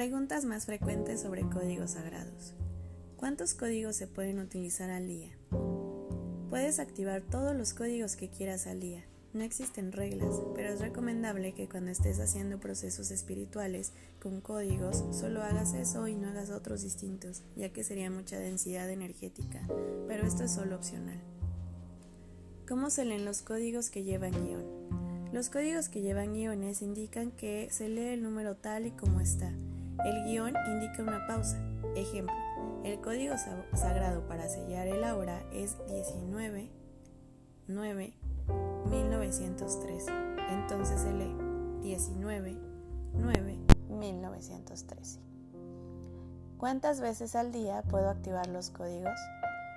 Preguntas más frecuentes sobre códigos sagrados. ¿Cuántos códigos se pueden utilizar al día? Puedes activar todos los códigos que quieras al día. No existen reglas, pero es recomendable que cuando estés haciendo procesos espirituales con códigos, solo hagas eso y no hagas otros distintos, ya que sería mucha densidad energética, pero esto es solo opcional. ¿Cómo se leen los códigos que llevan guion? Los códigos que llevan guiones indican que se lee el número tal y como está, el guion indica una pausa. Ejemplo, el código sagrado para sellar el aura es 19 9 1913. Entonces se lee 19 9 1913. ¿Cuántas veces al día puedo activar los códigos?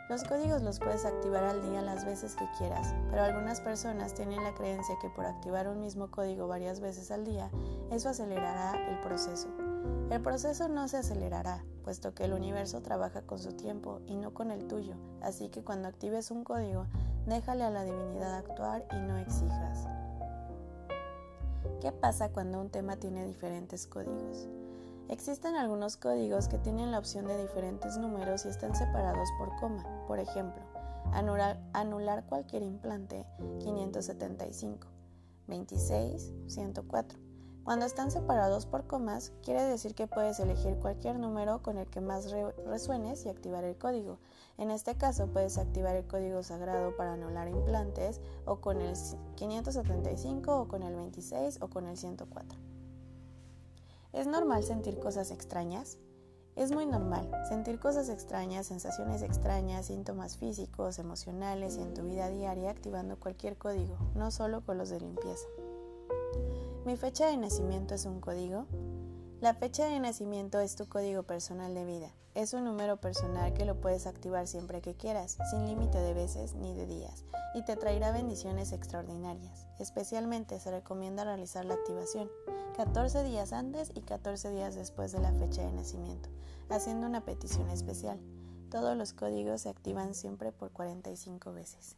Los códigos los puedes activar al día las veces que quieras, pero algunas personas tienen la creencia que por activar un mismo código varias veces al día, eso acelerará el proceso. El proceso no se acelerará, puesto que el universo trabaja con su tiempo y no con el tuyo, así que cuando actives un código, déjale a la divinidad actuar y no exijas. ¿Qué pasa cuando un tema tiene diferentes códigos? Existen algunos códigos que tienen la opción de diferentes números y están separados por coma. Por ejemplo, anular, cualquier implante 575, 26, 104. Cuando están separados por comas, quiere decir que puedes elegir cualquier número con el que más resuenes y activar el código. En este caso, puedes activar el código sagrado para anular implantes o con el 575 o con el 26 o con el 104. ¿Es normal sentir cosas extrañas? Es muy normal sentir cosas extrañas, sensaciones extrañas, síntomas físicos, emocionales y en tu vida diaria activando cualquier código, no solo con los de limpieza. ¿Mi fecha de nacimiento es un código? La fecha de nacimiento es tu código personal de vida. Es un número personal que lo puedes activar siempre que quieras, sin límite de veces ni de días, y te traerá bendiciones extraordinarias. Especialmente se recomienda realizar la activación 14 días antes y 14 días después de la fecha de nacimiento, haciendo una petición especial. Todos los códigos se activan siempre por 45 veces.